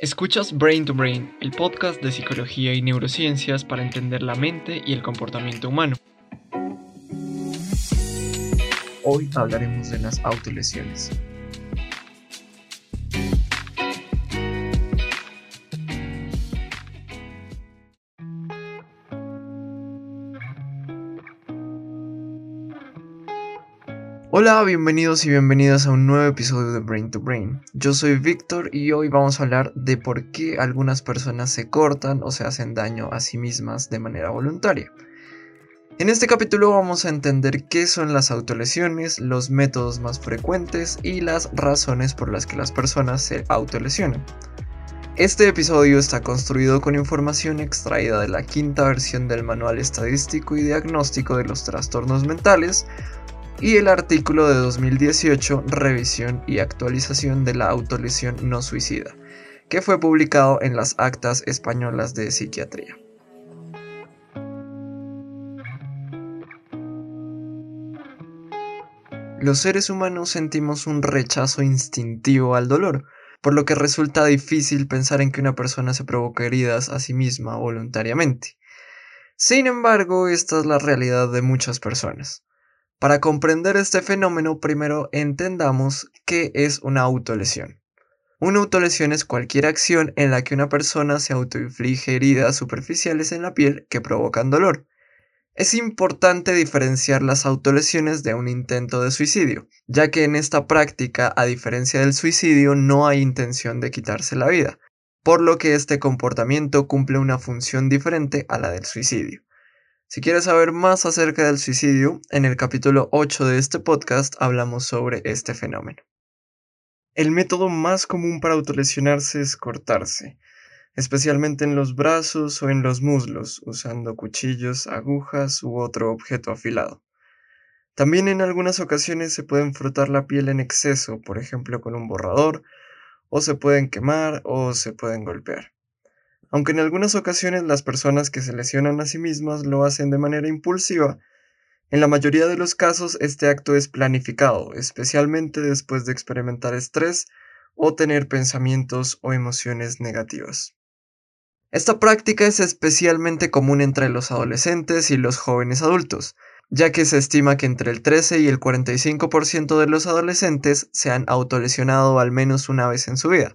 Escuchas Brain to Brain, el podcast de psicología y neurociencias para entender la mente y el comportamiento humano. Hoy hablaremos de las autolesiones. Hola, bienvenidos y bienvenidas a un nuevo episodio de Brain to Brain. Yo soy Víctor y hoy vamos a hablar de por qué algunas personas se cortan o se hacen daño a sí mismas de manera voluntaria. En este capítulo vamos a entender qué son las autolesiones, los métodos más frecuentes y las razones por las que las personas se autolesionan. Este episodio está construido con información extraída de la quinta versión del Manual Estadístico y Diagnóstico de los Trastornos Mentales, y el artículo de 2018 Revisión y actualización de la autolesión no suicida, que fue publicado en las Actas Españolas de Psiquiatría. Los seres humanos sentimos un rechazo instintivo al dolor, por lo que resulta difícil pensar en que una persona se provoque heridas a sí misma voluntariamente. Sin embargo, esta es la realidad de muchas personas. Para comprender este fenómeno, primero entendamos qué es una autolesión. Una autolesión es cualquier acción en la que una persona se autoinflige heridas superficiales en la piel que provocan dolor. Es importante diferenciar las autolesiones de un intento de suicidio, ya que en esta práctica, a diferencia del suicidio, no hay intención de quitarse la vida, por lo que este comportamiento cumple una función diferente a la del suicidio. Si quieres saber más acerca del suicidio, en el capítulo 8 de este podcast hablamos sobre este fenómeno. El método más común para autolesionarse es cortarse, especialmente en los brazos o en los muslos, usando cuchillos, agujas u otro objeto afilado. También en algunas ocasiones se pueden frotar la piel en exceso, por ejemplo con un borrador, o se pueden quemar o se pueden golpear. Aunque en algunas ocasiones las personas que se lesionan a sí mismas lo hacen de manera impulsiva, en la mayoría de los casos este acto es planificado, especialmente después de experimentar estrés o tener pensamientos o emociones negativas. Esta práctica es especialmente común entre los adolescentes y los jóvenes adultos, ya que se estima que entre el 13 y el 45% de los adolescentes se han autolesionado al menos una vez en su vida,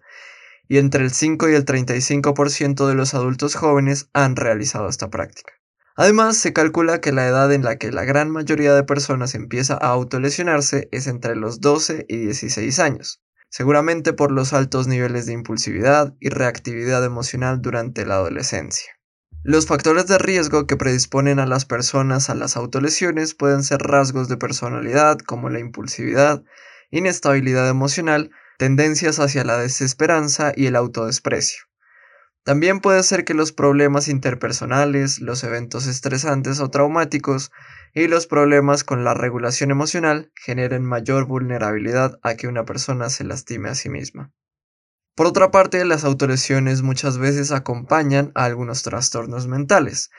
y entre el 5 y el 35% de los adultos jóvenes han realizado esta práctica. Además, se calcula que la edad en la que la gran mayoría de personas empieza a autolesionarse es entre los 12 y 16 años, seguramente por los altos niveles de impulsividad y reactividad emocional durante la adolescencia. Los factores de riesgo que predisponen a las personas a las autolesiones pueden ser rasgos de personalidad como la impulsividad, inestabilidad emocional tendencias hacia la desesperanza y el autodesprecio. También puede ser que los problemas interpersonales, los eventos estresantes o traumáticos y los problemas con la regulación emocional generen mayor vulnerabilidad a que una persona se lastime a sí misma. Por otra parte, las autolesiones muchas veces acompañan a algunos trastornos mentales,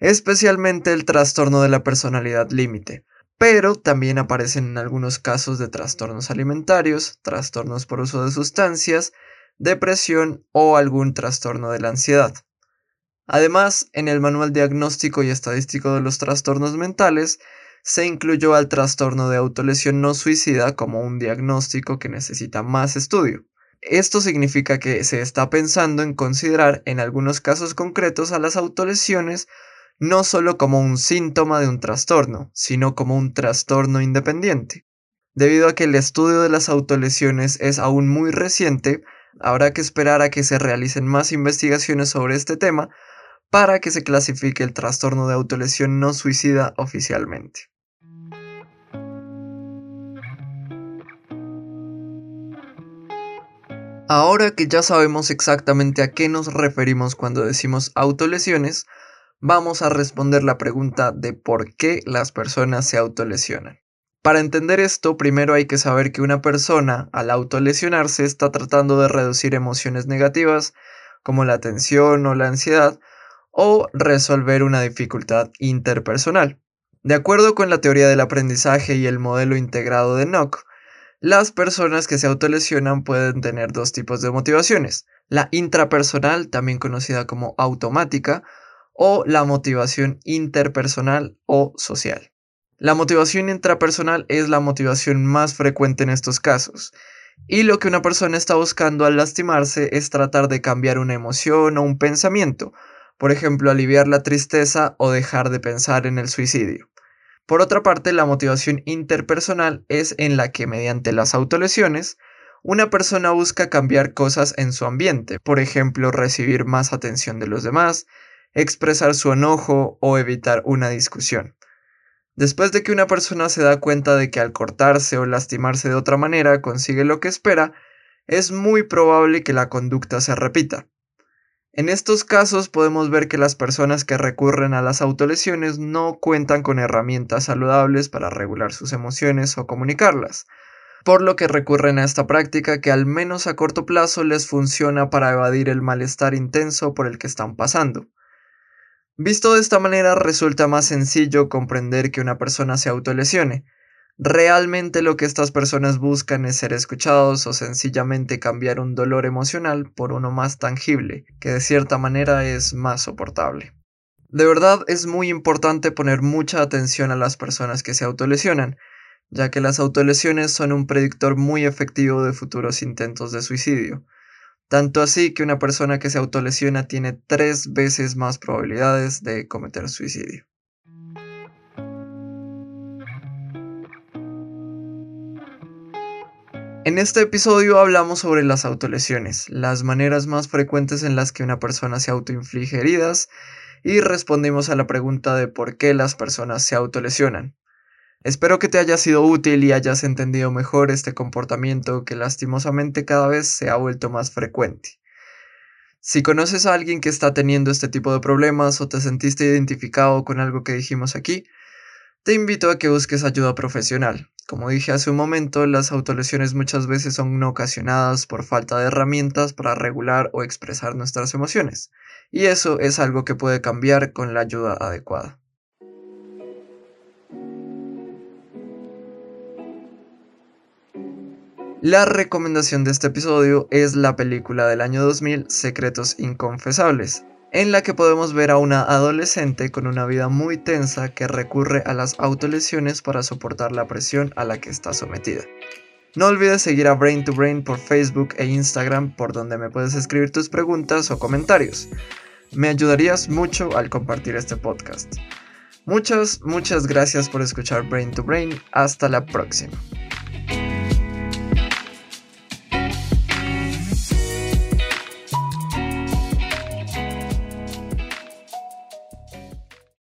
especialmente el trastorno de la personalidad límite, pero también aparecen en algunos casos de trastornos alimentarios, trastornos por uso de sustancias, depresión o algún trastorno de la ansiedad. Además, en el Manual Diagnóstico y Estadístico de los Trastornos Mentales, se incluyó al trastorno de autolesión no suicida como un diagnóstico que necesita más estudio. Esto significa que se está pensando en considerar en algunos casos concretos a las autolesiones no solo como un síntoma de un trastorno, sino como un trastorno independiente. Debido a que el estudio de las autolesiones es aún muy reciente, habrá que esperar a que se realicen más investigaciones sobre este tema para que se clasifique el trastorno de autolesión no suicida oficialmente. Ahora que ya sabemos exactamente a qué nos referimos cuando decimos autolesiones, vamos a responder la pregunta de por qué las personas se autolesionan. Para entender esto, primero hay que saber que una persona, al autolesionarse, está tratando de reducir emociones negativas, como la tensión o la ansiedad, o resolver una dificultad interpersonal. De acuerdo con la teoría del aprendizaje y el modelo integrado de Nock, Las personas que se autolesionan pueden tener dos tipos de motivaciones, la intrapersonal, también conocida como automática, o la motivación interpersonal o social. La motivación intrapersonal es la motivación más frecuente en estos casos, y lo que una persona está buscando al lastimarse es tratar de cambiar una emoción o un pensamiento, por ejemplo, aliviar la tristeza o dejar de pensar en el suicidio. Por otra parte, la motivación interpersonal es en la que mediante las autolesiones, una persona busca cambiar cosas en su ambiente, por ejemplo, recibir más atención de los demás, expresar su enojo o evitar una discusión. Después de que una persona se da cuenta de que al cortarse o lastimarse de otra manera consigue lo que espera, es muy probable que la conducta se repita. En estos casos podemos ver que las personas que recurren a las autolesiones no cuentan con herramientas saludables para regular sus emociones o comunicarlas, por lo que recurren a esta práctica que al menos a corto plazo les funciona para evadir el malestar intenso por el que están pasando. Visto de esta manera resulta más sencillo comprender que una persona se autolesione, Realmente lo que estas personas buscan es ser escuchados o sencillamente cambiar un dolor emocional por uno más tangible, que de cierta manera es más soportable. De verdad es muy importante poner mucha atención a las personas que se autolesionan, ya que las autolesiones son un predictor muy efectivo de futuros intentos de suicidio. Tanto así que una persona que se autolesiona tiene tres veces más probabilidades de cometer suicidio. En este episodio hablamos sobre las autolesiones, las maneras más frecuentes en las que una persona se autoinflige heridas y respondimos a la pregunta de por qué las personas se autolesionan. Espero que te haya sido útil y hayas entendido mejor este comportamiento que lastimosamente cada vez se ha vuelto más frecuente. Si conoces a alguien que está teniendo este tipo de problemas o te sentiste identificado con algo que dijimos aquí, te invito a que busques ayuda profesional. Como dije hace un momento, las autolesiones muchas veces son ocasionadas por falta de herramientas para regular o expresar nuestras emociones, y eso es algo que puede cambiar con la ayuda adecuada. La recomendación de este episodio es la película del año 2000 Secretos Inconfesables, en la que podemos ver a una adolescente con una vida muy tensa que recurre a las autolesiones para soportar la presión a la que está sometida. No olvides seguir a Brain to Brain por Facebook e Instagram por donde me puedes escribir tus preguntas o comentarios. Me ayudarías mucho al compartir este podcast. Muchas, muchas gracias por escuchar Brain to Brain. Hasta la próxima.